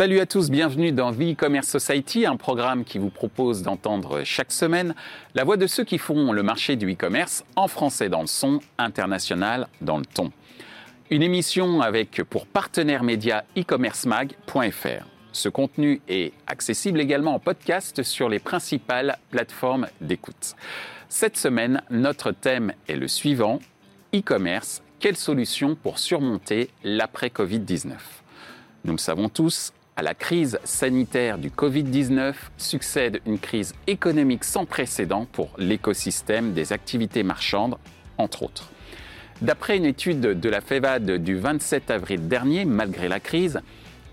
Salut à tous, bienvenue dans The E-Commerce Society, un programme qui vous propose d'entendre chaque semaine la voix de ceux qui font le marché du e-commerce en français dans le son, international dans le ton. Une émission avec pour partenaire média e-commercemag.fr. Ce contenu est accessible également en podcast sur les principales plateformes d'écoute. Cette semaine, notre thème est le suivant, e-commerce, quelle solution pour surmonter l'après-Covid-19 Nous le savons tous, à la crise sanitaire du Covid-19 succède une crise économique sans précédent pour l'écosystème des activités marchandes, entre autres. D'après une étude de la FEVAD du 27 avril dernier, malgré la crise,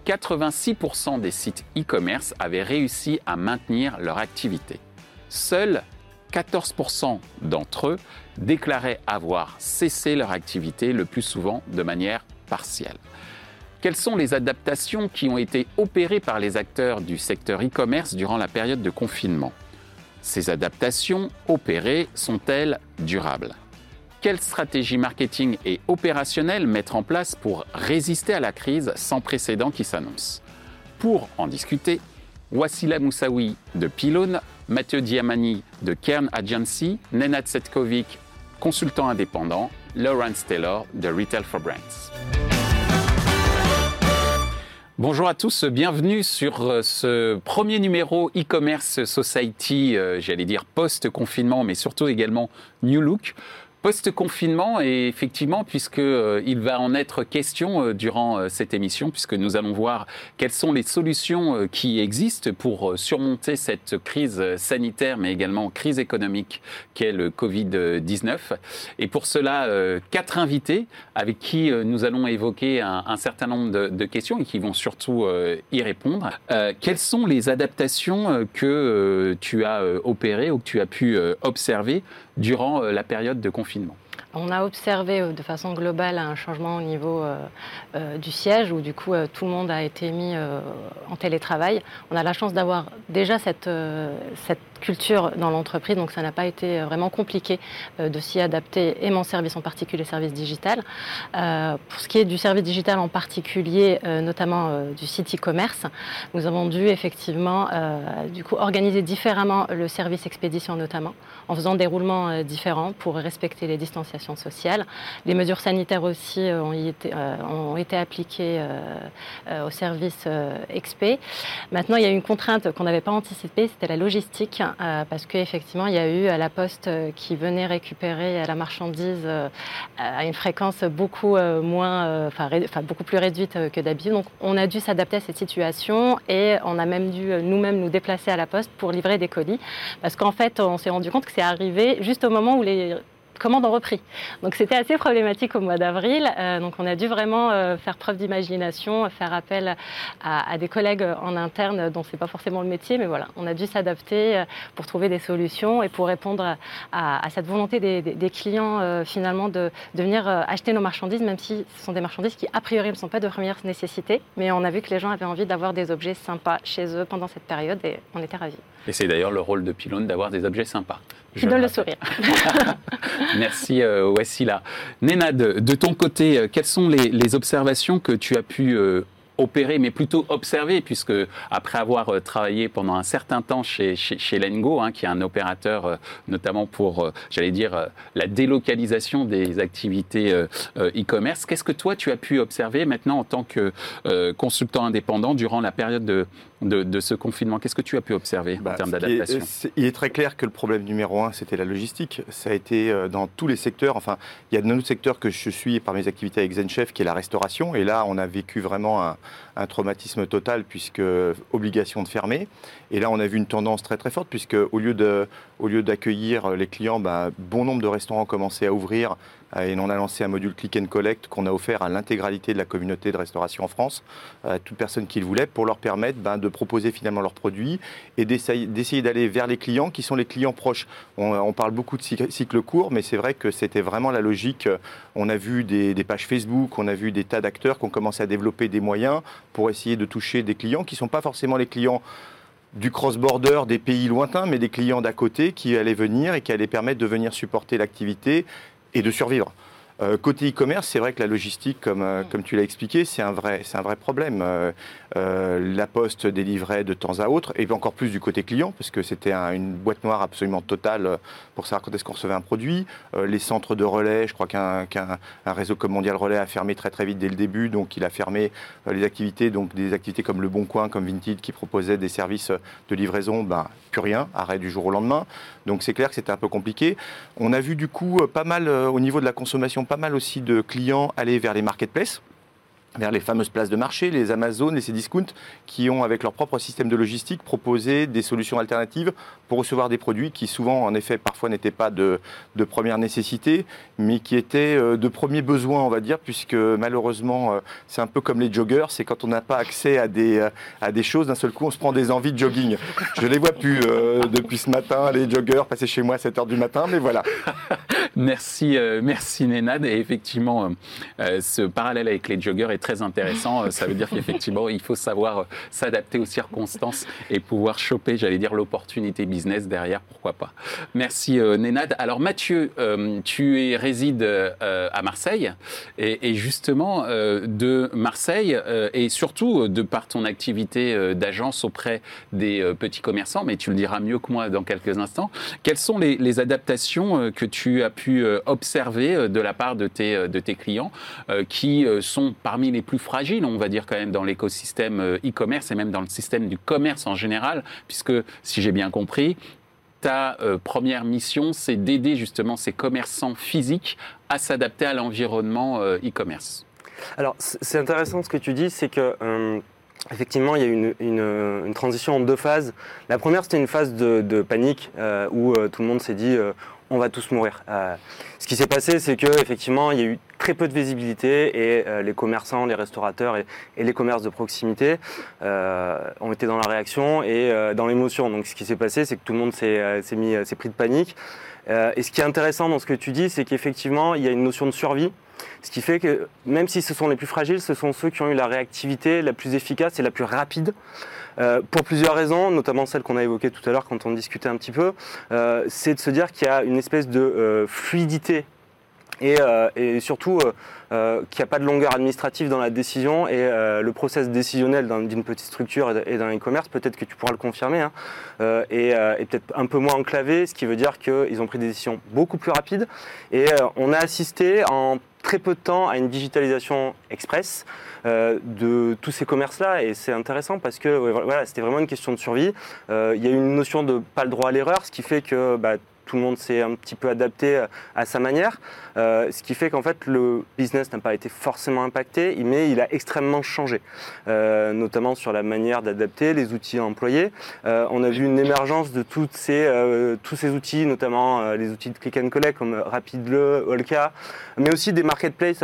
86% des sites e-commerce avaient réussi à maintenir leur activité. Seuls 14% d'entre eux déclaraient avoir cessé leur activité, le plus souvent de manière partielle. Quelles sont les adaptations qui ont été opérées par les acteurs du secteur e-commerce durant la période de confinement? Ces adaptations opérées sont-elles durables? Quelle stratégie marketing et opérationnelle mettre en place pour résister à la crise sans précédent qui s'annonce? Pour en discuter, Wassila Moussaoui de Pylone, Mathieu Diamani de Kern Agency, Nenad Setkovic, consultant indépendant, Lawrence Taylor de Retail for Brands. Bonjour à tous, bienvenue sur euh, ce premier numéro e-commerce society, euh, j'allais dire post-confinement, mais surtout également New Look post-confinement et effectivement puisque euh, va en être question euh, durant euh, cette émission puisque nous allons voir quelles sont les solutions qui existent pour surmonter cette crise sanitaire mais également crise économique qu'est le Covid-19 et pour cela quatre invités avec qui nous allons évoquer un, certain nombre de, questions et qui vont surtout y répondre. quelles sont les adaptations que tu as opérées ou que tu as pu observer durant la période de confinement? confinement on a observé euh, de façon globale un changement au niveau euh, euh, du siège où du coup tout le monde a été mis en télétravail. On a la chance d'avoir déjà cette, culture dans l'entreprise, donc ça n'a pas été vraiment compliqué de s'y adapter et mon service en particulier, service digital. pour ce qui est du service digital en particulier, notamment du site e-commerce, nous avons dû effectivement du coup organiser différemment le service expédition notamment, en faisant des roulements différents pour respecter les sociale. Les mesures sanitaires aussi euh, ont, été, euh, ont été appliquées euh, au service XP. Maintenant, il y a une contrainte qu'on n'avait pas anticipée, c'était la logistique, parce qu'effectivement, il y a eu à la poste qui venait récupérer la marchandise à une fréquence beaucoup moins, enfin, beaucoup plus réduite que d'habitude. Donc, on a dû s'adapter à cette situation et on a même dû nous-mêmes nous déplacer à la poste pour livrer des colis, parce qu'en fait, on s'est rendu compte que c'est arrivé juste au moment où les commandes ont repris. Donc c'était assez problématique au mois d'avril. Euh, donc on a dû vraiment euh, faire preuve d'imagination, faire appel à, des collègues en interne dont c'est pas forcément le métier, mais voilà, on a dû s'adapter euh, pour trouver des solutions et pour répondre à, cette volonté des, clients finalement de, de, venir acheter nos marchandises, même si ce sont des marchandises qui a priori ne sont pas de première nécessité, mais on a vu que les gens avaient envie d'avoir des objets sympas chez eux pendant cette période et on était ravis. Et c'est d'ailleurs le rôle de Pylone d'avoir des objets sympas. Je donne le sourire. Merci euh, Wassila. Nenad, de ton côté, euh, quelles sont les, observations que tu as pu euh, opérer, mais plutôt observer, puisque après avoir euh, travaillé pendant un certain temps chez, chez, Lengo, hein, qui est un opérateur euh, notamment pour, euh, j'allais dire, la délocalisation des activités e-commerce, qu'est-ce que toi tu as pu observer maintenant en tant que consultant indépendant durant la période de, de, ce confinement Qu'est-ce que tu as pu observer en bah, termes d'adaptation Il est très clair que le problème numéro un, c'était la logistique. Ça a été dans tous les secteurs. Enfin, il y a un autre secteur que je suis par mes activités avec ZenChef, qui est la restauration. Et là, on a vécu vraiment un, un traumatisme total puisque obligation de fermer. Et là, on a vu une tendance très très forte puisque au lieu de, au lieu d'accueillir les clients, bah, bon nombre de restaurants commençaient à ouvrir et on a lancé un module click and collect qu'on a offert à l'intégralité de la communauté de restauration en France, à toute personne qui le voulait, pour leur permettre bah, de proposer finalement leurs produits et d'essayer d'aller vers les clients qui sont les clients proches. On, parle beaucoup de cycle court, mais c'est vrai que c'était vraiment la logique. On a vu des, des pages Facebook, on a vu des tas d'acteurs qui ont commencé à développer des moyens pour essayer de toucher des clients qui ne sont pas forcément les clients du cross-border des pays lointains, mais des clients d'à côté qui allaient venir et qui allaient permettre de venir supporter l'activité et de survivre. Euh, côté e-commerce, c'est vrai que la logistique, comme, euh, tu l'as expliqué, c'est un vrai, problème. la poste délivrait de temps à autre, et encore plus du côté client, parce que c'était une boîte noire absolument totale pour savoir quand est-ce qu'on recevait un produit. les centres de relais, je crois qu'un réseau comme Mondial Relais a fermé très très vite dès le début, donc il a fermé les activités, donc des activités comme Le Bon Coin, comme Vinted, qui proposaient des services de livraison, ben, rien, arrêt du jour au lendemain. Donc c'est clair que c'était un peu compliqué. On a vu du coup pas mal au niveau de la consommation pas mal aussi de clients aller vers les marketplaces vers les fameuses places de marché, les Amazon et ces discounts qui ont, avec leur propre système de logistique, proposé des solutions alternatives pour recevoir des produits qui souvent, en effet, parfois n'étaient pas de, première nécessité, mais qui étaient euh, de premier besoin, on va dire, puisque malheureusement, euh, c'est un peu comme les joggers, c'est quand on n'a pas accès à des, euh, à des choses, d'un seul coup, on se prend des envies de jogging. Je les vois plus depuis ce matin, les joggers passer chez moi à 7 h du matin, mais voilà. merci, merci Nénad. Et effectivement, ce parallèle avec les joggers est très intéressant. Ça veut dire qu'effectivement, il faut savoir s'adapter aux circonstances et pouvoir choper, j'allais dire, l'opportunité business derrière, pourquoi pas. Merci euh, Nénad. Alors Mathieu, euh, tu es, résides euh, à Marseille et, justement de Marseille et surtout de par ton activité d'agence auprès des petits commerçants, mais tu le diras mieux que moi dans quelques instants, quelles sont les, adaptations que tu as pu observer de la part de tes, de tes clients qui sont parmi les plus fragiles, on va dire quand même, dans l'écosystème e-commerce et même dans le système du commerce en général, puisque si j'ai bien compris, ta euh, première mission, c'est d'aider justement ces commerçants physiques à s'adapter à l'environnement euh, e-commerce. Alors, c'est intéressant ce que tu dis, c'est que euh, effectivement, il y a une, une, transition en deux phases. La première, c'était une phase de, panique où tout le monde s'est dit on va tous mourir. ce qui s'est passé, c'est que effectivement, il y a eu très peu de visibilité et euh, les commerçants, les restaurateurs et, les commerces de proximité euh, ont été dans la réaction et euh, dans l'émotion. Donc ce qui s'est passé, c'est que tout le monde s'est mis, s'est pris de panique. et ce qui est intéressant dans ce que tu dis, c'est qu'effectivement, il y a une notion de survie. Ce qui fait que même si ce sont les plus fragiles, ce sont ceux qui ont eu la réactivité la plus efficace et la plus rapide. Pour plusieurs raisons, notamment celle qu'on a évoquée tout à l'heure quand on discutait un petit peu, c'est de se dire qu'il y a une espèce de fluidité euh, et, surtout euh, euh, qu'il n'y a pas de longueur administrative dans la décision et le process décisionnel d'une petite structure et d'un e-commerce, peut-être que tu pourras le confirmer, hein, est, peut-être un peu moins enclavé, ce qui veut dire qu'ils ont pris des décisions beaucoup plus rapides. Et on a assisté en très peu de temps à une digitalisation express de tous ces commerces-là et c'est intéressant parce que voilà, c'était vraiment une question de survie. il y a une notion de pas le droit à l'erreur, ce qui fait que bah, tout le monde s'est un petit peu adapté euh, à sa manière, euh, ce qui fait qu'en fait le business n'a pas été forcément impacté, mais il a extrêmement changé, euh, notamment sur la manière d'adapter les outils employés. on a vu une émergence de tous ces outils, notamment les outils de click and collect comme Rapidle, Olka, mais aussi des marketplaces.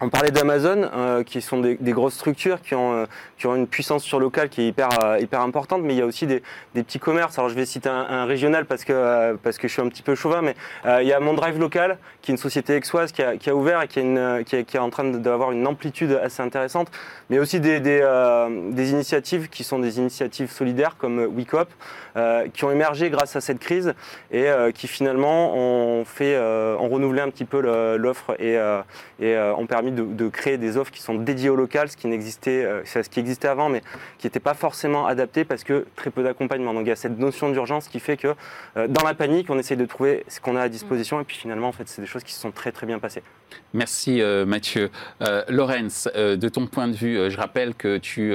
On parlait d'Amazon, euh, qui sont des, grosses structures qui ont, euh, une puissance sur local qui est hyper, euh, hyper importante, mais il y a aussi des, petits commerces. Alors je vais citer un, régional parce que, parce que je suis un petit peu chauvin, mais il y a Mon Drive Local, qui est une société exoise qui a, qui a ouvert et qui, une, qui, est, en train d'avoir une amplitude assez intéressante, mais aussi des, des, initiatives qui sont des initiatives solidaires comme WeCop, qui ont émergé grâce à cette crise et qui finalement ont, fait, ont renouvelé un petit peu l'offre et, et ont permis de, créer des offres qui sont dédiées au local, ce qui, n'existait, euh, ce qui existait avant, mais qui n'était pas forcément adapté parce que très peu d'accompagnement. Donc il y a cette notion d'urgence qui fait que euh, dans la panique, on essaye de trouver ce qu'on a à disposition et puis finalement, en fait, c'est des choses qui se sont très très bien passées. Merci euh, Mathieu. Laurence, de ton point de vue, je rappelle que tu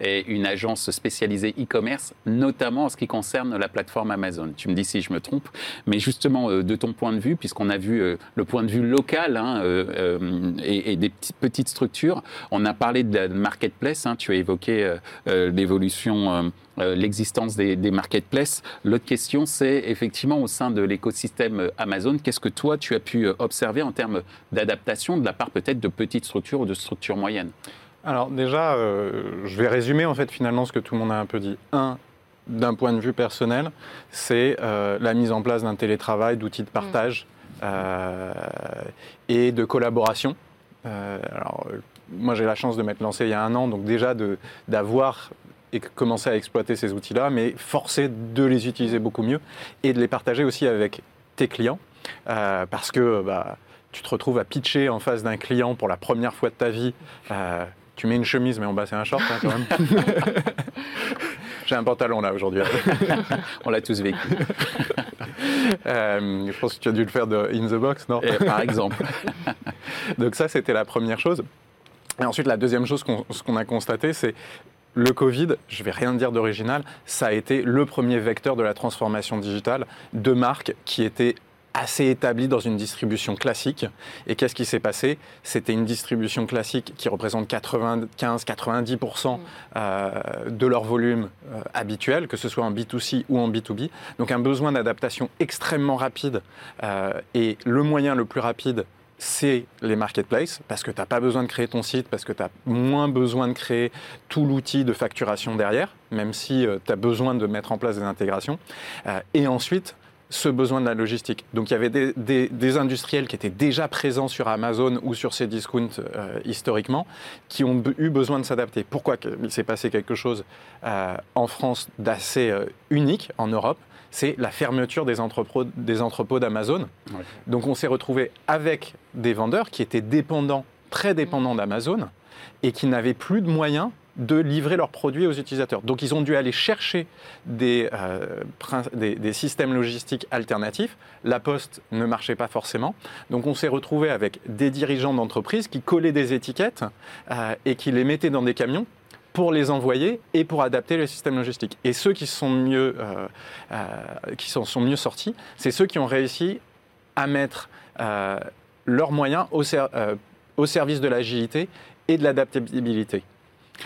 es une agence spécialisée e-commerce, notamment en ce qui concerne la plateforme Amazon. Tu me dis si je me trompe, mais justement de ton point de vue, puisqu'on a vu le point de vue local hein, et, et, des petites, structures. On a parlé de la marketplace, hein, tu as évoqué euh, euh, l'évolution, euh, l'existence des, marketplaces. L'autre question, c'est effectivement au sein de l'écosystème Amazon, qu'est-ce que toi tu as pu observer en termes d'adaptation de la part peut-être de petites structures ou de structures moyennes? Alors déjà, je vais résumer en fait finalement ce que tout le monde a un peu dit. Un, d'un point de vue personnel, c'est la mise en place d'un télétravail, d'outils de partage mmh. et de collaboration. Euh, alors, euh, moi, j'ai la chance de m'être lancé il y a un an, donc déjà d'avoir et commencé à exploiter ces outils-là, mais forcer de les utiliser beaucoup mieux et de les partager aussi avec tes clients, euh, parce que bah, tu te retrouves à pitcher en face d'un client pour la première fois de ta vie. Euh, tu mets une chemise, mais en bas, c'est un short hein, quand même. J'ai un pantalon là aujourd'hui. On l'a tous vécu. Euh, je pense que tu as dû le faire de In the Box, non? Et, Par exemple. Donc ça, c'était la première chose. Et ensuite, la deuxième chose qu'on qu'on a constaté, c'est le Covid, je vais rien dire d'original, ça a été le premier vecteur de la transformation digitale de marques qui étaient assez établies dans une distribution classique. Et qu'est-ce qui s'est passé? C'était une distribution classique qui représente 95-90% euh, de leur volume euh, habituel, que ce soit en B2C ou en B2B. Donc un besoin d'adaptation extrêmement rapide. Euh, et le moyen le plus rapide c'est les marketplaces, parce que tu n'as pas besoin de créer ton site, parce que tu as moins besoin de créer tout l'outil de facturation derrière, même si tu as besoin de mettre en place des intégrations. Et ensuite, ce besoin de la logistique. Donc il y avait des, des- des industriels qui étaient déjà présents sur Amazon ou sur ces discounts euh, historiquement, qui ont eu besoin de s'adapter. Pourquoi il s'est passé quelque chose euh, en France d'assez euh, unique en Europe C'est la fermeture des entrepôts, des entrepôts d'Amazon. Ouais. Donc on s'est retrouvé avec des vendeurs qui étaient dépendants, très dépendants d'Amazon, et qui n'avaient plus de moyens de livrer leurs produits aux utilisateurs. Donc ils ont dû aller chercher des, euh, des, des systèmes logistiques alternatifs. La poste ne marchait pas forcément. Donc on s'est retrouvé avec des dirigeants d'entreprise qui collaient des étiquettes euh, et qui les mettaient dans des camions pour les envoyer et pour adapter le système logistique. Et ceux qui sont mieux, euh, sont, mieux sortis, c'est ceux qui ont réussi à mettre leurs moyens au service de l'agilité et de l'adaptabilité.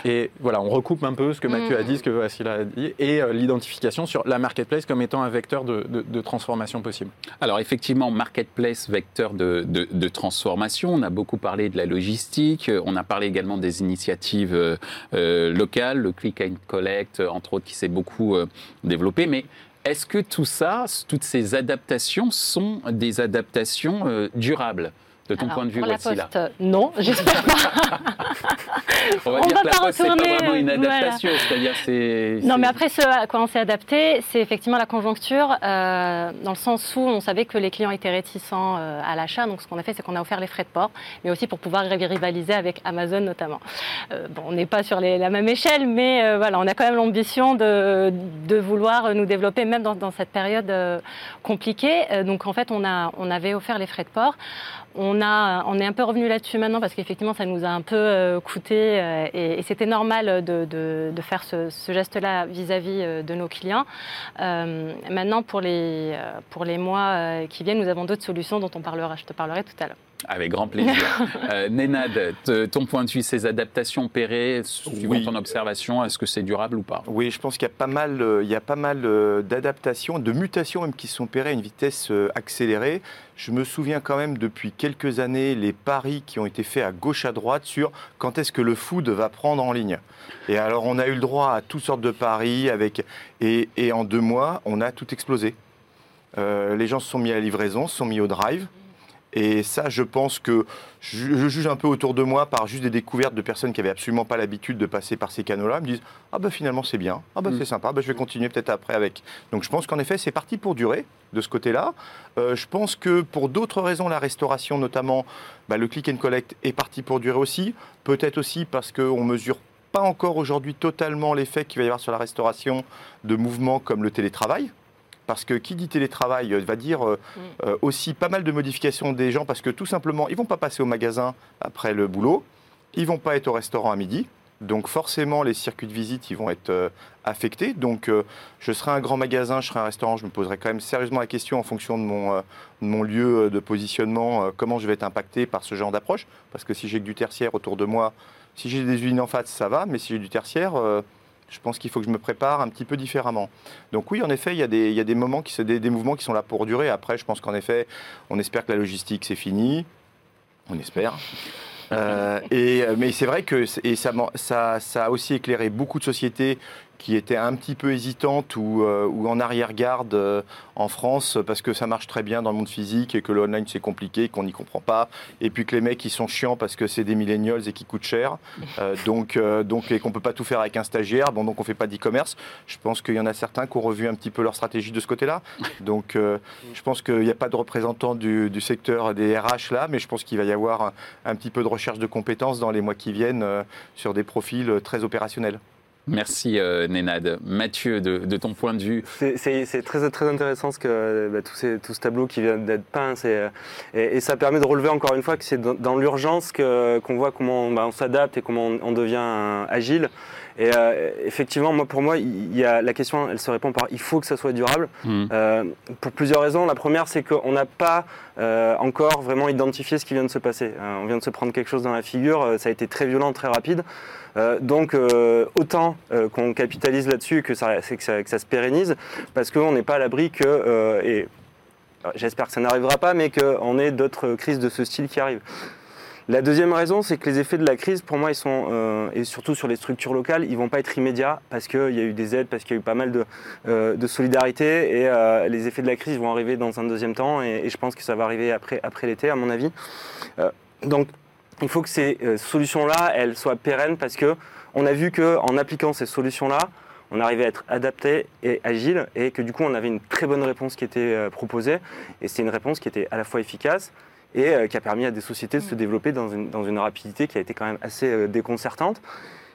Et voilà, on recoupe un peu ce que Mathieu a dit, ce que Vassila a dit, et euh, l'identification sur la marketplace comme étant un vecteur de, de- de transformation possible. Alors effectivement, marketplace, vecteur de, de- de transformation. On a beaucoup parlé de la logistique. On a parlé également des initiatives euh, euh, locales, le click and collect, entre autres, qui s'est beaucoup euh, développé. Mais est-ce que tout ça, toutes ces adaptations sont des adaptations euh, durables? De ton Alors, point de vue, pour la poste, non, j'espère pas. On va on dire va que la pas poste, c'est pas vraiment une voilà. adaptation, c'est-à-dire c'est. Non, mais après, ce à quoi on s'est adapté, c'est effectivement la conjoncture, euh, dans le sens où on savait que les clients étaient réticents euh, à l'achat. Donc, ce qu'on a fait, c'est qu'on a offert les frais de port, mais aussi pour pouvoir rivaliser avec Amazon notamment. Euh, bon, on n'est pas sur les- la même échelle, mais euh, voilà, on a quand même l'ambition de, de vouloir nous développer, même dans, dans cette période euh, compliquée. Euh, donc, en fait, on, a, on avait offert les frais de port. On, a, on est un peu revenu là-dessus maintenant parce qu'effectivement, ça nous a un peu euh, coûté euh, et, c'était normal de, faire ce, geste-là vis-à-vis euh, de nos clients. Maintenant, pour les, pour les mois qui viennent, nous avons d'autres solutions dont on parlera, je te parlerai tout à l'heure. Avec grand plaisir. euh, Nénad, ton point de vue, ces adaptations opérées, suivant Oui. ton observation, est-ce que c'est durable ou pas? Oui, je pense qu'il y a pas mal, euh, il y a pas mal euh, d'adaptations, de mutations même qui se sont opérées à une vitesse euh, accélérée. Je me souviens quand même depuis quelques années les paris qui ont été faits à gauche à droite sur quand est-ce que le food va prendre en ligne. Et alors on a eu le droit à toutes sortes de paris avec et, et en deux mois on a tout explosé. Euh, les gens se sont mis à la livraison, se sont mis au drive. Et ça, je pense que je, je juge un peu autour de moi par juste des découvertes de personnes qui avaient absolument pas l'habitude de passer par ces canaux-là. Ils me disent ah bah finalement c'est bien, ah bah Mm. c'est sympa, bah, je vais continuer peut-être après avec. Donc je pense qu'en effet c'est parti pour durer de ce côté-là. Euh, je pense que pour d'autres raisons, la restauration notamment, bah, le click and collect est parti pour durer aussi. Peut-être aussi parce qu'on mesure pas encore aujourd'hui totalement l'effet qu'il va y avoir sur la restauration de mouvements comme le télétravail. Parce que qui dit télétravail euh, va dire euh, euh, aussi pas mal de modifications des gens parce que tout simplement, ils vont pas passer au magasin après le boulot, ils vont pas être au restaurant à midi. Donc forcément, les circuits de visite, ils vont être euh, affectés. Donc je serai un grand magasin, je serai un restaurant, je me poserai quand même sérieusement la question en fonction de mon, de mon lieu de positionnement, comment je vais être impacté par ce genre d'approche. Parce que si j'ai que du tertiaire autour de moi, si j'ai des usines en face, ça va, mais si j'ai du tertiaire, je pense qu'il faut que je me prépare un petit peu différemment. Donc oui, en effet, il y a des, moments qui des, des mouvements qui sont là pour durer. Après, je pense qu'en effet, on espère que la logistique c'est fini. On espère. Euh, et, mais c'est vrai que ça a aussi éclairé beaucoup de sociétés qui était un petit peu hésitante ou, euh, ou en arrière-garde euh, en France parce que ça marche très bien dans le monde physique et que le online c'est compliqué, qu'on n'y comprend pas. Et puis que les mecs ils sont chiants parce que c'est des millennials et qui coûtent cher. Euh, donc, donc, et qu'on peut pas tout faire avec un stagiaire. Bon, donc on fait pas d'e-commerce. Je pense qu'il y en a certains qui ont revu un petit peu leur stratégie de ce côté-là. Donc je pense qu'il n'y a pas de représentants du, secteur des RH là, mais je pense qu'il va y avoir un, petit peu de recherche de compétences dans les mois qui viennent sur des profils très opérationnels. Merci euh, Nénad. Mathieu, de, ton point de vue, C'est- très, intéressant que, bah, tout, ce tableau qui vient d'être peint. euh, Et, ça permet de relever encore une fois que c'est dans, l'urgence qu'on voit comment bah, on s'adapte et comment on, devient agile. Et euh, effectivement, moi, pour moi, il y a, la question, elle se répond par il faut que ça soit durable. Hmm. Euh, pour plusieurs raisons. La première, c'est qu'on n'a pas euh, encore vraiment identifié ce qui vient de se passer. On vient de se prendre quelque chose dans la figure, ça a été très violent, très rapide. Euh, donc euh, autant euh, qu'on capitalise là-dessus que ça, que, ça, que ça se pérennise, parce qu'on n'est pas à l'abri que, et j'espère que ça n'arrivera pas, mais qu'on ait d'autres crises de ce style qui arrivent. La deuxième raison, c'est que les effets de la crise, pour moi, ils sont, euh, et surtout sur les structures locales, ils vont pas être immédiats parce qu'il y a eu des aides, parce qu'il y a eu pas mal de, euh, solidarité, et euh, les effets de la crise vont arriver dans un deuxième temps, et, je pense que ça va arriver après, l'été, à mon avis. Donc, il faut que ces solutions-là, elles soient pérennes parce que on a vu qu'en appliquant ces solutions-là, on arrivait à être adapté et agile et que du coup on avait une très bonne réponse qui était proposée et c'était une réponse qui était à la fois efficace et euh, qui a permis à des sociétés de se développer dans une, dans une rapidité qui a été quand même assez euh, déconcertante.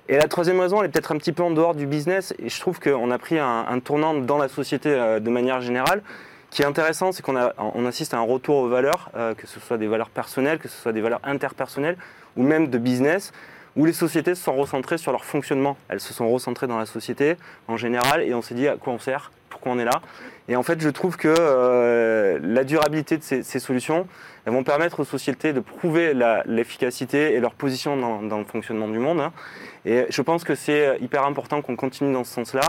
Et la troisième raison, elle est peut-être un petit peu en dehors du business et je trouve qu'on a pris un, un tournant dans la société euh, de manière générale. Qui est intéressant, c'est qu'on on assiste à un retour aux valeurs, que ce soit des valeurs personnelles, que ce soit des valeurs interpersonnelles ou même de business, où les sociétés se sont recentrées sur leur fonctionnement. Elles se sont recentrées dans la société en général et on s'est dit à quoi on sert, pourquoi on est là? Et en fait, je trouve que euh, la durabilité de ces, solutions, elles vont permettre aux sociétés de prouver l'efficacité et leur position dans, le fonctionnement du monde. hein. Et je pense que c'est hyper important qu'on continue dans ce sens-là,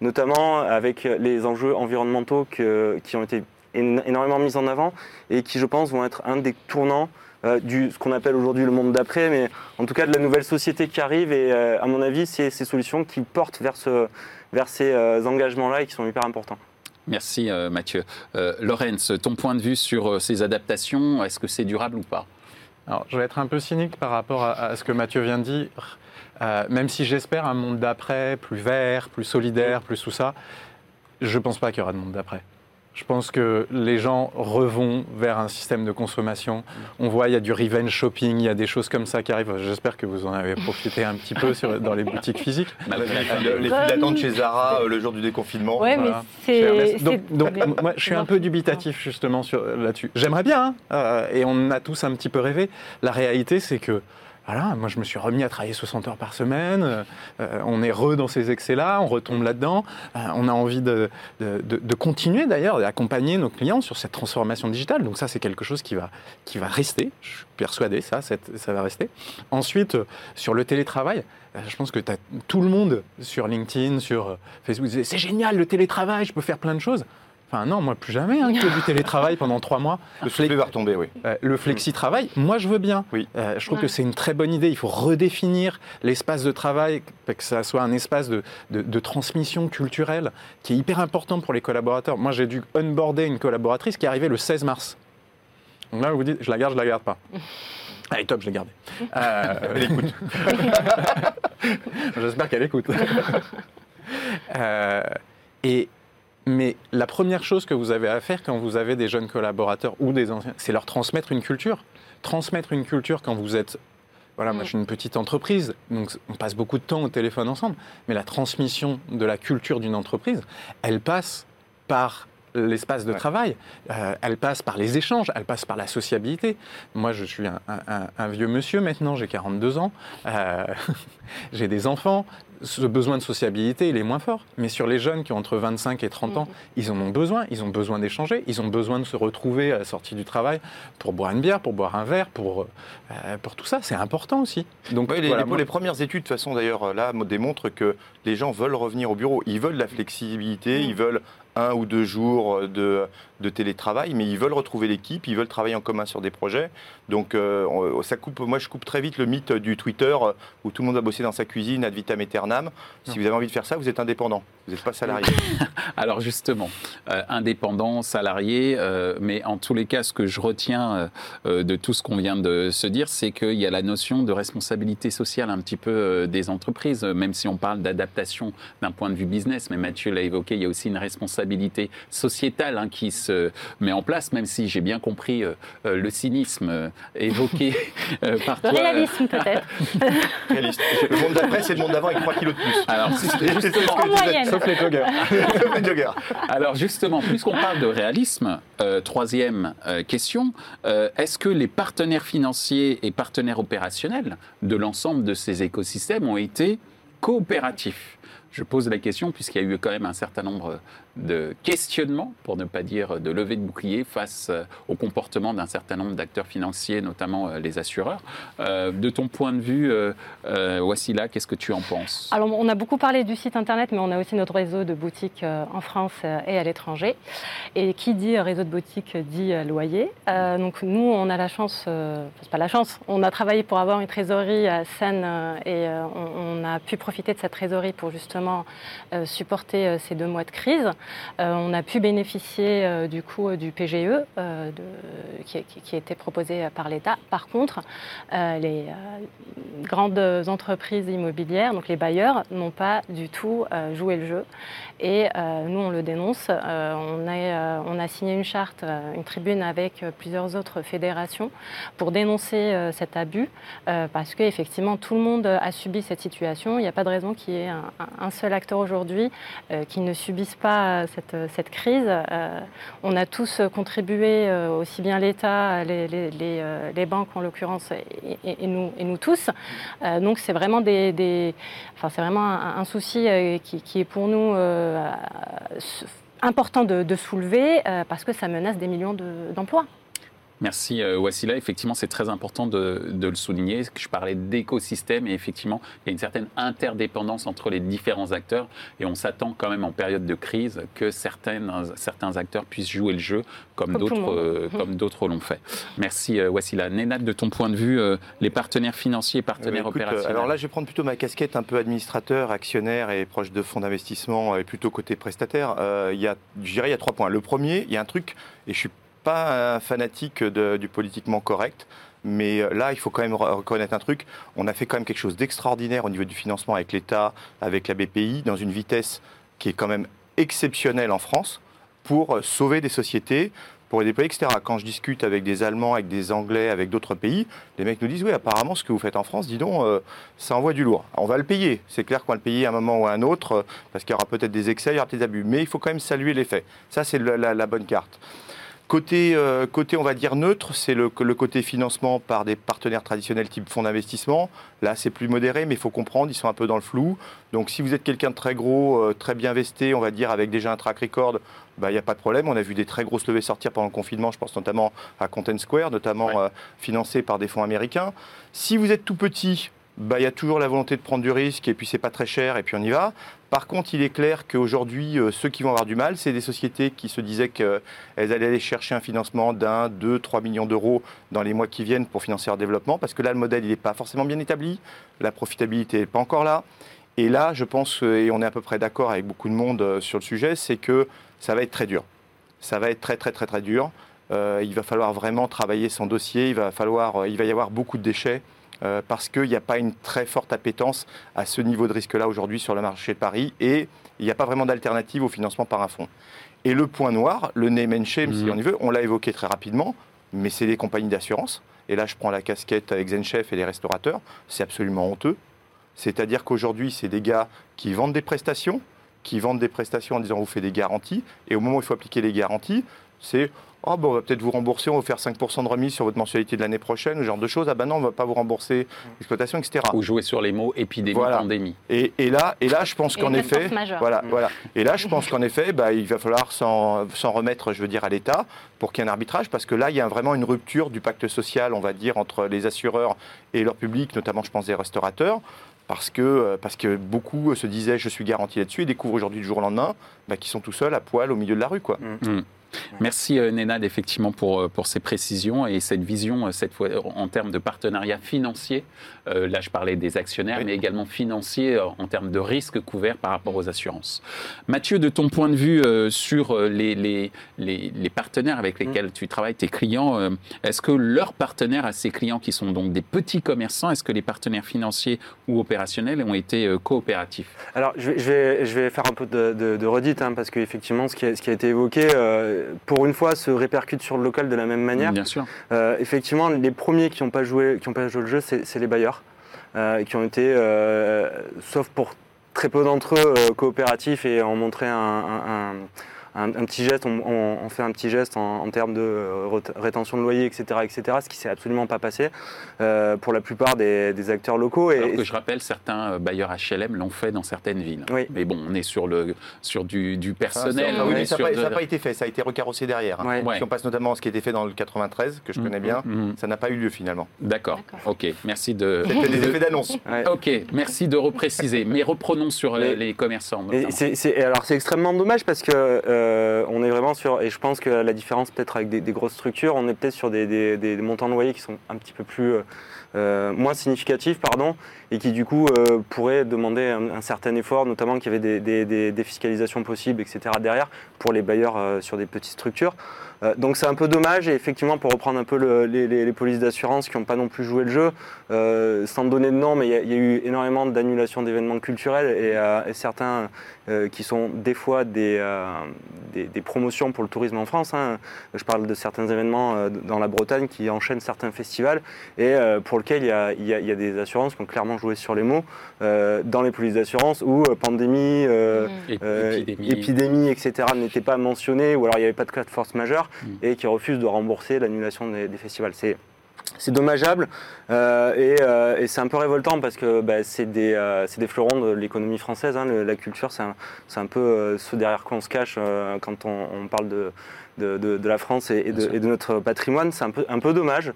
notamment avec les enjeux environnementaux qui ont été énormément mis en avant et qui, je pense, vont être un des tournants euh, du ce qu'on appelle aujourd'hui le monde d'après, mais en tout cas de la nouvelle société qui arrive. Et euh, à mon avis, c'est ces solutions qui portent vers, ce, vers ces euh, engagements-là et qui sont hyper importants. merci euh, Mathieu. Euh, Laurence, ton point de vue sur euh, ces adaptations, est-ce que c'est durable ou pas? Alors, je vais être un peu cynique par rapport à, à ce que Mathieu vient de dire. Euh, même si j'espère un monde d'après plus vert, plus solidaire, plus tout ça, je ne pense pas qu'il y aura de monde d'après. Je pense que les gens revont vers un système de consommation. On voit, il y a du revenge shopping, il y a des choses comme ça qui arrivent. J'espère que vous en avez profité un petit peu sur- dans les boutiques physiques. La Les files d'attente chez Zara euh, le jour du déconfinement. Ouais, Voilà. mais c'est. Donc, donc, moi, je suis un peu dubitatif justement sur- là-dessus. J'aimerais bien, hein, euh, et on a tous un petit peu rêvé. La réalité, c'est que voilà, moi je me suis remis à travailler 60 heures par semaine. euh, euh, on est re dans ces excès-là, on retombe là-dedans. euh, on a envie de, de- de- de continuer d'ailleurs, d'accompagner nos clients sur cette transformation digitale. Donc ça, c'est quelque chose qui va, qui va rester. Je suis persuadé, ça, ça va rester. Ensuite, sur le télétravail. Je pense que tu as tout le monde sur LinkedIn, sur Facebook, c'est génial le télétravail, je peux faire plein de choses. Enfin non, moi plus jamais, hein, que du télétravail pendant trois mois. Le soufflet va retomber, oui. Euh, le flexi-travail, moi je veux bien. Oui. Euh, je trouve Ouais. que c'est une très bonne idée. Il faut redéfinir l'espace de travail, que ça soit un espace de, de- de transmission culturelle qui est hyper important pour les collaborateurs. Moi j'ai dû onboarder une collaboratrice qui est arrivée le 16 mars. Donc là, vous vous dites, je la garde, je la garde pas. Allez, top, je l'ai gardée. Euh, elle écoute. J'espère qu'elle écoute. Euh, et, mais la première chose que vous avez à faire quand vous avez des jeunes collaborateurs ou des anciens, c'est leur transmettre une culture. Transmettre une culture quand vous êtes. Voilà, moi Mm. je suis une petite entreprise, donc on passe beaucoup de temps au téléphone ensemble, mais la transmission de la culture d'une entreprise, elle passe par l'espace de Ouais. travail, euh, elle passe par les échanges, elle passe par la sociabilité. Moi, je suis un, un- un- un vieux monsieur maintenant, j'ai 42 ans, euh, j'ai des enfants. Ce besoin de sociabilité, il est moins fort. Mais sur les jeunes qui ont entre 25 et 30 ans, ils en ont besoin. Ils ont besoin d'échanger. Ils ont besoin de se retrouver à la sortie du travail pour boire une bière, pour boire un verre, pour, euh, pour tout ça. C'est important aussi. Donc, Ouais, les, voilà, les- moi- les premières études, de toute façon, d'ailleurs, là, me démontrent que les gens veulent revenir au bureau. Ils veulent la flexibilité, Mm. ils veulent un ou deux jours de, de télétravail, mais ils veulent retrouver l'équipe, ils veulent travailler en commun sur des projets. Donc euh, on- ça coupe, moi je coupe très vite le mythe du Twitter euh, où tout le monde va bosser dans sa cuisine ad vitam aeternam. Si vous avez envie de faire ça, vous êtes indépendant, vous n'êtes pas salarié. Alors justement, euh, indépendant, salarié, euh, mais en tous les cas, ce que je retiens de tout ce qu'on vient de se dire, c'est qu'il y a la notion de responsabilité sociale un petit peu des entreprises, même si on parle d'adaptation d'un point de vue business, mais Mathieu l'a évoqué, il y a aussi une responsabilité sociétale hein, qui se met en place, même si j'ai bien compris euh, euh, le cynisme euh, évoqué euh, par Le toi. euh, réalisme peut-être. Réaliste. Le monde d'après, c'est le monde d'avant avec 3 kilos de plus. Alors. En moyenne. Sauf les joggers. Comme les joggers. Alors justement, puisqu'on parle de réalisme, euh, troisième euh, question, euh, est-ce que les partenaires financiers et partenaires opérationnels de l'ensemble de ces écosystèmes ont été coopératifs? Je pose la question puisqu'il y a eu quand même un certain nombre de questionnements, pour ne pas dire de levée de bouclier, face euh, au comportement d'un certain nombre d'acteurs financiers, notamment euh, les assureurs. Euh, de ton point de vue, euh, Wassila, qu'est-ce que tu en penses? Alors, on a beaucoup parlé du site internet, mais on a aussi notre réseau de boutiques en France et à l'étranger. Et qui dit réseau de boutiques dit loyer. Donc, nous, on a la chance, c'est pas la chance, on a travaillé pour avoir une trésorerie saine et on a pu profiter de cette trésorerie pour justement euh, supporter euh, ces deux mois de crise. Euh, on a pu bénéficier du coup du PGE qui, qui- été proposé par l'État. Par contre, les grandes entreprises immobilières, donc les bailleurs, n'ont pas du tout joué le jeu. Et nous, on le dénonce. On, a signé une charte, une tribune avec plusieurs autres fédérations pour dénoncer cet abus, parce qu'effectivement, tout le monde a subi cette situation. Il n'y a pas de raison qu'il y ait un seul acteur aujourd'hui euh, qui ne subisse pas euh, cette, cette crise. Euh, on a tous contribué, euh, aussi bien l'État, les, euh, banques en l'occurrence, et, nous, et nous tous. Euh, donc c'est vraiment, des, enfin, c'est vraiment un, souci euh, qui, est pour nous euh, important de, soulever euh, parce que ça menace des millions de- d'emplois. Merci euh, Wassila. Effectivement, c'est très important de, de le souligner. Je parlais d'écosystème et effectivement, il y a une certaine interdépendance entre les différents acteurs et on s'attend quand même en période de crise que certaines, certains acteurs puissent jouer le jeu comme d'autres euh, comme d'autres l'ont fait. Merci euh, Wassila. Nénat, de ton point de vue, les partenaires financiers et partenaires Euh, écoute, euh, opérationnels alors là, je vais prendre plutôt ma casquette un peu administrateur, actionnaire et proche de fonds d'investissement et plutôt côté prestataire. Euh, il y a, je dirais, il y a trois points. Le premier, il y a un truc, et je suis pas un fanatique du politiquement correct, mais euh, là, il faut quand même re- reconnaître un truc. On a fait quand même quelque chose d'extraordinaire au niveau du financement avec l'État, avec la BPI, dans une vitesse qui est quand même exceptionnelle en France pour euh, sauver des sociétés, pour les déployer, etc. Quand je discute avec des Allemands, avec des Anglais, avec d'autres pays, les mecs nous disent oui, apparemment, ce que vous faites en France, dis donc, euh, ça envoie du lourd. On va le payer. C'est clair qu'on va le payer à un moment ou à un autre, parce qu'il y aura peut-être des excès, il y aura peut-être des abus. Mais il faut quand même saluer les faits. Ça, c'est la bonne carte. Côté, euh, côté, on va dire neutre, c'est le, le côté financement par des partenaires traditionnels type fonds d'investissement. Là, c'est plus modéré, mais il faut comprendre, ils sont un peu dans le flou. Donc, si vous êtes quelqu'un de très gros, euh, très bien vesté, on va dire, avec déjà un track record, bah, il n'y a pas de problème. On a vu des très grosses levées sortir pendant le confinement. Je pense notamment à Content Square, notamment Ouais. euh, financé par des fonds américains. Si vous êtes tout petit, bah, il y a toujours la volonté de prendre du risque et puis c'est pas très cher et puis on y va. Par contre, il est clair qu'aujourd'hui, euh, ceux qui vont avoir du mal, c'est des sociétés qui se disaient qu'elles allaient aller chercher un financement d'un, deux, trois millions d'euros dans les mois qui viennent pour financer leur développement, parce que là, le modèle, il n'est pas forcément bien établi, la profitabilité n'est pas encore là. Et là, je pense, euh, et on est à peu près d'accord avec beaucoup de monde euh, sur le sujet, c'est que ça va être très dur. Ça va être très, très, très, très dur. Il va falloir vraiment travailler son dossier, il va, falloir, il va y avoir beaucoup de déchets. Euh, parce qu'il n'y a pas une très forte appétence à ce niveau de risque-là aujourd'hui sur le marché de Paris et il n'y a pas vraiment d'alternative au financement par un fonds. Et le point noir, le name and shame, si Mhm. on y veut, on l'a évoqué très rapidement, mais c'est les compagnies d'assurance. Et là, je prends la casquette avec ZenChef et les restaurateurs. C'est absolument honteux. C'est-à-dire qu'aujourd'hui, c'est des gars qui vendent des prestations, qui vendent des prestations en disant on vous fait des garanties, et au moment où il faut appliquer les garanties, c'est oh, bon, on va peut-être vous rembourser, on va vous faire 5% de remise sur votre mensualité de l'année prochaine, ce genre de choses. Ah ben non, on ne va pas vous rembourser l'exploitation, etc. Ou jouer sur les mots épidémie, Voilà. pandémie. Et, et là, et là, je pense qu'en effet, voilà, Mm. voilà. Et là, je pense qu'en effet, bah, il va falloir s'en s'en remettre, je veux dire, à l'État pour qu'il y ait un arbitrage, parce que là, il y a vraiment une rupture du pacte social, on va dire, entre les assureurs et leur public, notamment, je pense, des restaurateurs. parce que, euh, parce que beaucoup se disaient je suis garanti là-dessus et découvrent aujourd'hui du jour au lendemain bah, qu'ils sont tout seuls à poil au milieu de la rue. Quoi. Mm. Merci euh, Nénad effectivement pour, euh, pour ces précisions et cette vision euh, cette fois en termes de partenariat financier. Euh, là je parlais des actionnaires Oui. mais également financier en termes de risques couverts par rapport aux assurances. Mathieu, de ton point de vue euh, sur les, les, les, les partenaires avec lesquels tu travailles, tes clients, euh, est-ce que leurs partenaires à ces clients qui sont donc des petits commerçants, est-ce que les partenaires financiers ou opérationnels ont été coopératifs? Alors, je vais, je vais, je vais faire un peu de, de, de redite, hein, parce qu'effectivement, ce, qui a- ce qui a été évoqué, pour une fois, se répercute sur le local de la même manière. Bien sûr. Euh, effectivement, les premiers qui n'ont pas joué, qui ont pas joué le jeu, c'est les bailleurs, euh, qui ont été, euh, sauf pour très peu d'entre eux, coopératifs et ont montré un, un- un- un- un petit geste. On, on- on fait un petit geste en, en termes de euh, rétention de loyer, etc., etc. Ce qui s'est absolument pas passé euh, pour la plupart des, des acteurs locaux. Et, Alors que je rappelle, certains euh, bailleurs HLM l'ont fait dans certaines villes. Oui. Mais bon, on est sur, le, sur du, du Ah, personnel. oui, mais ça n'a de- pas, été fait, ça a été recarrossé derrière. hein. Ouais. Ouais. Si on passe notamment à ce qui a été fait dans le 93, que je connais bien, Mhm. ça n'a pas eu lieu finalement. D'accord. Ok. Merci de. C'était des effets d'annonce. Ouais. Ok. Merci de repréciser. Mais reprenons sur les commerçants. Et alors c'est extrêmement dommage parce que euh, on est vraiment sur et je pense que la différence peut-être avec des, grosses structures, on est peut-être sur des montants de loyer qui sont un petit peu plus euh, euh, moins significatifs, pardon, et qui du coup euh, pourraient demander un, certain effort, notamment qu'il y avait des, défiscalisations possibles, etc. derrière pour les bailleurs euh, sur des petites structures. Euh, donc c'est un peu dommage et effectivement pour reprendre un peu le- les, polices d'assurance qui n'ont pas non plus joué le jeu, sans donner de nom, mais il y a- eu énormément d'annulations d'événements culturels et, certains qui sont des fois des, promotions pour le tourisme en France. hein. Je parle de certains événements dans la Bretagne qui enchaînent certains festivals et pour lesquels il y, y a des assurances qui ont clairement joué sur les mots euh, dans les polices d'assurance où euh, pandémie, euh, Mm. Ép- euh, épidémie. épidémie, etc. n'étaient pas mentionnés ou alors il n'y avait pas de cas de force majeure Mm. et qui refusent de rembourser l'annulation des, des festivals. C'est c'est dommageable euh, et, euh, et c'est un peu révoltant parce que bah, c'est des, euh, c'est des fleurons de l'économie française. hein. Le- la culture, c'est un, c'est un peu euh, ce derrière quoi on se cache euh, quand on, on parle de, de, de- de la France et, de, sûr. et de notre patrimoine. C'est un peu, un peu dommage.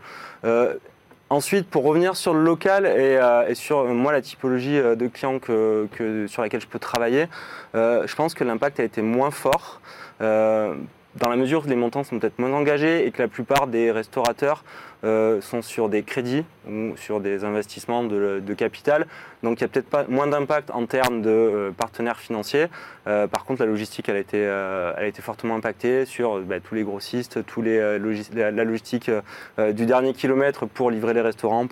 Ensuite, pour revenir sur le local et, euh, et sur euh, moi la typologie euh, de clients que, que- sur laquelle je peux travailler, euh, je pense que l'impact a été moins fort. Dans la mesure où les montants sont peut-être moins engagés et que la plupart des restaurateurs euh, sont sur des crédits ou sur des investissements de, capital. Donc il y a peut-être pas moins d'impact en termes de euh, partenaires financiers. Euh, par contre, la logistique, a été, a été fortement impactée sur bah, tous les grossistes, tous les, la, logistique du dernier kilomètre pour livrer les restaurants.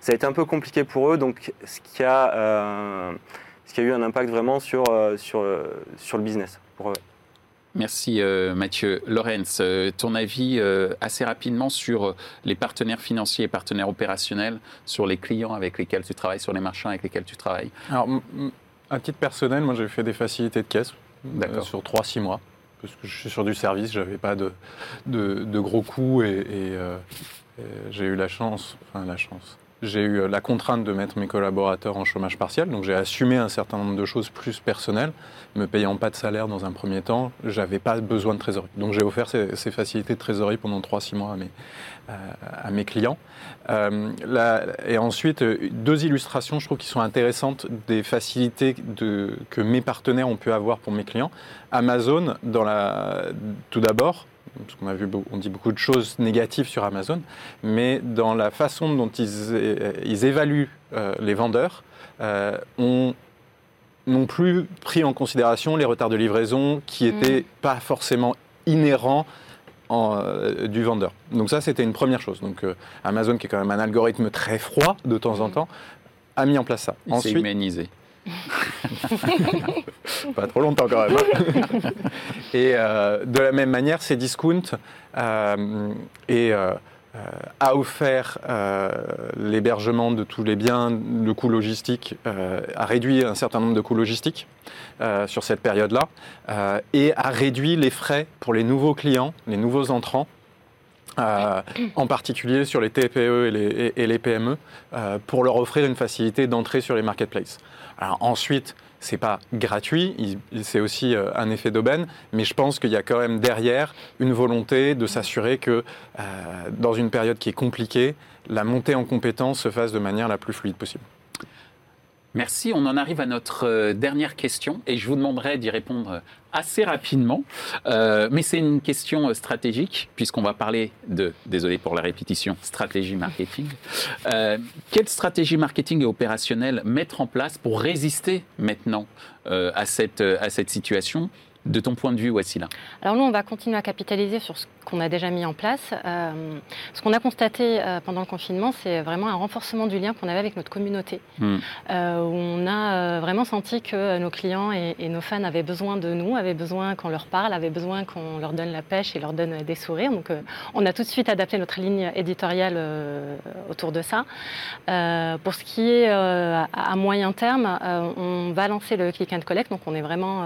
Ça a été un peu compliqué pour eux. Donc ce qui a, ce qui a eu un impact vraiment sur, sur, sur le business. Merci euh, Mathieu. Lorenz, euh, ton avis euh, assez rapidement sur les partenaires financiers et partenaires opérationnels, sur les clients avec lesquels tu travailles, sur les marchands avec lesquels tu travailles. Alors, à titre personnel, moi j'ai fait des facilités de caisse sur 3-6 mois. Parce que je suis sur du service, je n'avais pas de, de, de gros coûts et, et, et j'ai eu la chance, enfin la chance, j'ai eu euh, la contrainte de mettre mes collaborateurs en chômage partiel. Donc j'ai assumé un certain nombre de choses plus personnelles, me payant pas de salaire dans un premier temps, j'avais pas besoin de trésorerie. Donc j'ai offert ces, facilités de trésorerie pendant 3-6 mois à mes, euh, à mes clients. Euh, là- et ensuite, deux illustrations, je trouve, qui sont intéressantes des facilités que mes partenaires ont pu avoir pour mes clients. Amazon, tout d'abord, parce qu'on a vu, on dit beaucoup de choses négatives sur Amazon, mais dans la façon dont ils, évaluent euh, les vendeurs, euh, ont n'ont plus pris en considération les retards de livraison qui Mm. n'étaient pas forcément inhérents en, euh, du vendeur. Donc ça, c'était une première chose. Donc euh, Amazon, qui est quand même un algorithme très froid de temps en Mm. temps, a mis en place ça. Il s'est humanisé. pas trop longtemps quand même. hein. et euh, de la même manière, Cdiscount euh, et, euh, euh, a offert l'hébergement de tous les biens, le coût logistique, a réduit un certain nombre de coûts logistiques sur cette période-là et a réduit les frais pour les nouveaux clients, les nouveaux entrants. Euh, en particulier sur les TPE et les, PME, euh, pour leur offrir une facilité d'entrée sur les marketplaces. Alors ensuite, c'est pas gratuit, c'est aussi euh, un effet d'aubaine, mais je pense qu'il y a quand même derrière une volonté de s'assurer que dans une période qui est compliquée, la montée en compétence se fasse de manière la plus fluide possible. Merci. On en arrive à notre euh, dernière question et je vous demanderai d'y répondre assez rapidement. Euh, mais c'est une question euh, stratégique puisqu'on va parler de, désolé pour la répétition, stratégie marketing. Euh, quelle stratégie marketing et opérationnelle mettre en place pour résister maintenant euh, à, cette, à cette situation de ton point de vue, Wassila Alors nous, on va continuer à capitaliser sur ce qu'on a déjà mis en place. Euh, ce qu'on a constaté euh, pendant le confinement, c'est vraiment un renforcement du lien qu'on avait avec notre communauté. Hmm. Euh, où on a vraiment senti que nos clients et, et nos fans avaient besoin de nous, avaient besoin qu'on leur parle, avaient besoin qu'on leur donne la pêche et leur donne des sourires. Donc on a tout de suite adapté notre ligne éditoriale autour de ça. Pour ce qui est à, moyen terme, on va lancer le click and collect. Donc on est vraiment,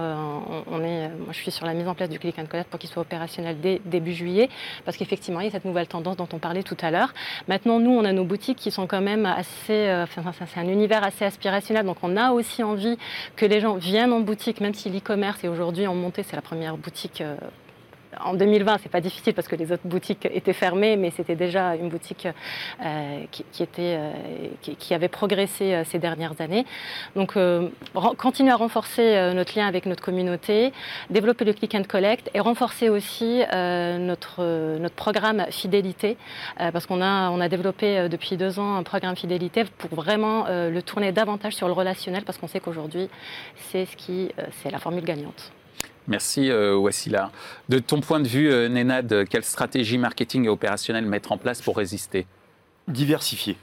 on est, moi je suis sur la mise en place du click and collect pour qu'il soit opérationnel dès début juillet, parce qu'effectivement il y a cette nouvelle tendance dont on parlait tout à l'heure. Maintenant nous on a nos boutiques qui sont quand même assez, euh, c'est un univers assez aspirationnel. Donc on a aussi envie que les gens viennent en boutique, même si l'e-commerce est aujourd'hui en montée, c'est la première boutique. En 2020, c'est pas difficile parce que les autres boutiques étaient fermées, mais c'était déjà une boutique euh, euh, qui, avait progressé euh, ces dernières années. Donc, continuer à renforcer notre lien avec notre communauté, développer le click and collect et renforcer aussi notre, notre programme fidélité, parce qu'on a, on a développé depuis deux ans un programme fidélité pour vraiment le tourner davantage sur le relationnel, parce qu'on sait qu'aujourd'hui, c'est ce qui, c'est la formule gagnante. Merci euh, Wassila. De ton point de vue, euh, Nenad, quelle stratégie marketing et opérationnelle mettre en place pour résister? Diversifier,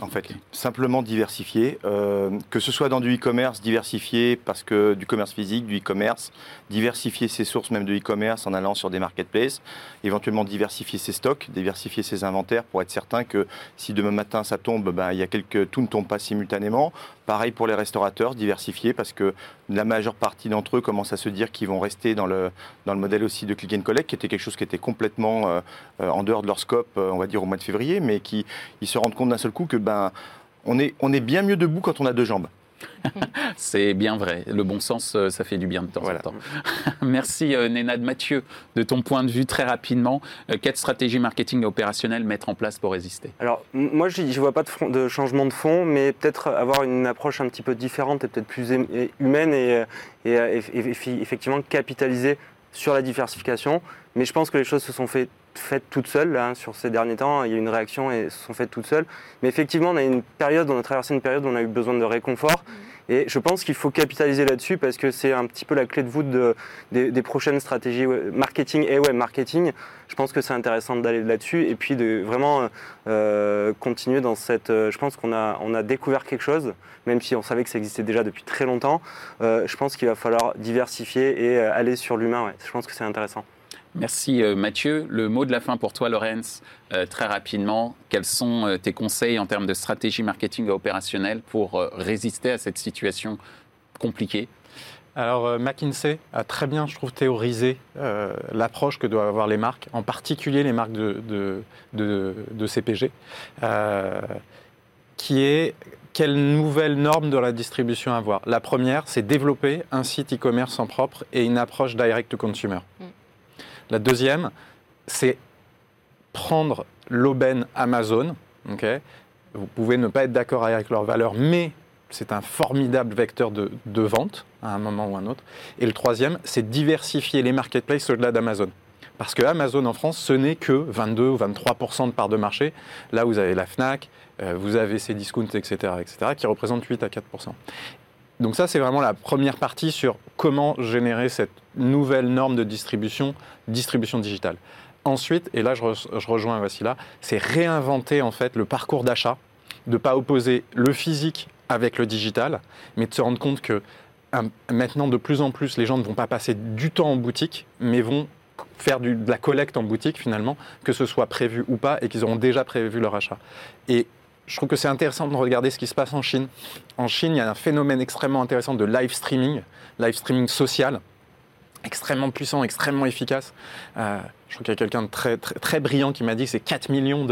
en fait. Simplement diversifier. euh, que ce soit dans du e-commerce, diversifier parce que du commerce physique, du e-commerce, diversifier ses sources même de e-commerce en allant sur des marketplaces, éventuellement diversifier ses stocks, diversifier ses inventaires pour être certain que si demain matin ça tombe, ben, il y a quelques, tout ne tombe pas simultanément. Pareil pour les restaurateurs, diversifier parce que la majeure partie d'entre eux commencent à se dire qu'ils vont rester dans le, dans le modèle aussi de click and collect, qui était quelque chose qui était complètement euh, euh, en dehors de leur scope, on va dire au mois de février, mais qui ils se rendent compte d'un seul coup que ben on est, on est bien mieux debout quand on a deux jambes. C'est bien vrai. Le bon sens, euh, ça fait du bien de temps Voilà. en temps. Merci euh, Nenad. Mathieu, de ton point de vue, très rapidement, euh, quelle stratégie marketing et opérationnelle mettre en place pour résister? Alors, moi, je ne vois pas de, front- de changement de fond, mais peut-être avoir une approche un petit peu différente et peut-être plus hum- et humaine et, et, eff- eff- effectivement capitaliser sur la diversification. Mais je pense que les choses se sont fait- faites toutes seules là, hein, sur ces derniers temps. Il y a eu une réaction et se sont faites toutes seules. Mais effectivement, on a une période, on a traversé une période où on a eu besoin de réconfort. Et je pense qu'il faut capitaliser là-dessus parce que c'est un petit peu la clé de voûte de- des, des prochaines stratégies marketing et web marketing. Je pense que c'est intéressant d'aller là-dessus et puis de vraiment euh, continuer dans cette. euh, je pense qu'on a, on a découvert quelque chose, même si on savait que ça existait déjà depuis très longtemps. Euh, je pense qu'il va falloir diversifier et aller sur l'humain. ouais. Je pense que c'est intéressant. Merci euh, Mathieu. Le mot de la fin pour toi, Lorenz, euh, très rapidement. Quels sont euh, tes conseils en termes de stratégie marketing et opérationnelle pour euh, résister à cette situation compliquée? Alors McKinsey a très bien, je trouve, théorisé l'approche que doivent avoir les marques, en particulier les marques de, CPG, qui est quelle nouvelle norme de la distribution avoir? La première, c'est développer un site e-commerce en propre et une approche direct to consumer. Mm. La deuxième, c'est prendre l'aubaine Amazon. Vous pouvez ne pas être d'accord avec leurs valeurs, mais c'est un formidable vecteur de, vente à un moment ou un autre. Et le troisième, c'est diversifier les marketplaces au-delà d'Amazon. Parce que Amazon en France, ce n'est que 22 ou 23% de part de marché. Là, vous avez la Fnac, euh, vous avez ces discounts, etc., etc., qui représentent 8 à 4 Donc ça, c'est vraiment la première partie sur comment générer cette nouvelle norme de distribution, distribution digitale. Ensuite, et là je, re- je rejoins Wassila, c'est réinventer en fait le parcours d'achat, de ne pas opposer le physique avec le digital, mais de se rendre compte que maintenant de plus en plus les gens ne vont pas passer du temps en boutique, mais vont faire de la collecte en boutique finalement, que ce soit prévu ou pas, et qu'ils auront déjà prévu leur achat. Et je trouve que c'est intéressant de regarder ce qui se passe en Chine. En Chine, il y a un phénomène extrêmement intéressant de live streaming, live streaming social, extrêmement puissant, extrêmement efficace. Euh, je crois qu'il y a quelqu'un de très, très, très brillant qui m'a dit que c'est 4 millions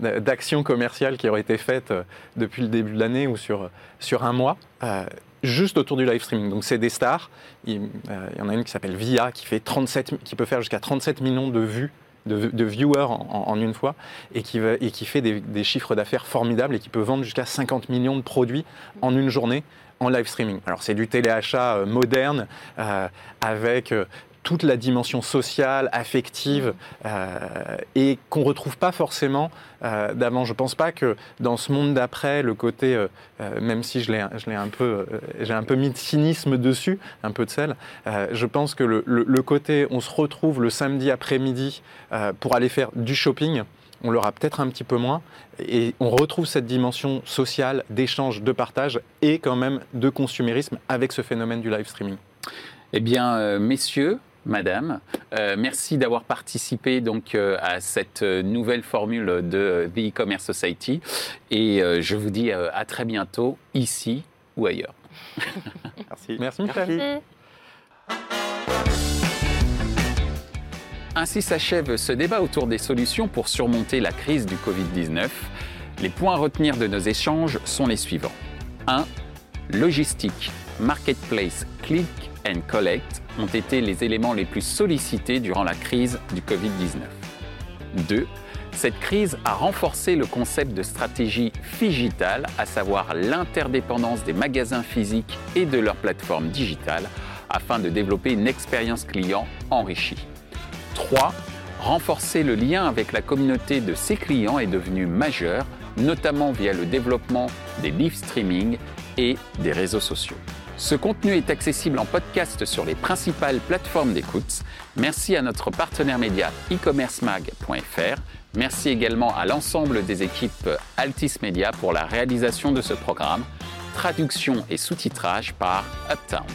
d'actions commerciales qui auraient été faites euh, depuis le début de l'année ou sur, sur un mois. euh, juste autour du live streaming. Donc c'est des stars. Il, il y en a une qui s'appelle Via qui, fait 37, qui peut faire jusqu'à 37 millions de vues de, viewers en, une fois et qui, va, et qui fait des, des chiffres d'affaires formidables et qui peut vendre jusqu'à 50 millions de produits en une journée en live streaming. Alors c'est du téléachat moderne avec toute la dimension sociale, affective, euh, et qu'on ne retrouve pas forcément euh, d'avant. Je ne pense pas que dans ce monde d'après, le côté, euh, même si je l'ai, un peu, j'ai un peu mis de cynisme dessus, un peu de sel, je pense que le, le, côté, on se retrouve le samedi après-midi pour aller faire du shopping, on l'aura peut-être un petit peu moins, et on retrouve cette dimension sociale, d'échange, de partage, et quand même de consumérisme avec ce phénomène du live streaming. Eh bien, messieurs, Madame. Euh, merci d'avoir participé donc euh, à cette nouvelle formule de The E-Commerce Society et euh, je vous dis à très bientôt ici ou ailleurs. merci. Merci Michel. Ainsi s'achève ce débat autour des solutions pour surmonter la crise du Covid-19. Les points à retenir de nos échanges sont les suivants. 1. Logistique, marketplace, click collect ont été les éléments les plus sollicités durant la crise du Covid-19. 2. Cette crise a renforcé le concept de stratégie digitale, à savoir l'interdépendance des magasins physiques et de leurs plateformes digitales, afin de développer une expérience client enrichie. 3. Renforcer le lien avec la communauté de ses clients est devenu majeur, notamment via le développement des live streaming et des réseaux sociaux. Ce contenu est accessible en podcast sur les principales plateformes d'écoute. Merci à notre partenaire média e-commercemag.fr. Merci également à l'ensemble des équipes Altis Media pour la réalisation de ce programme. Traduction et sous-titrage par Uptown.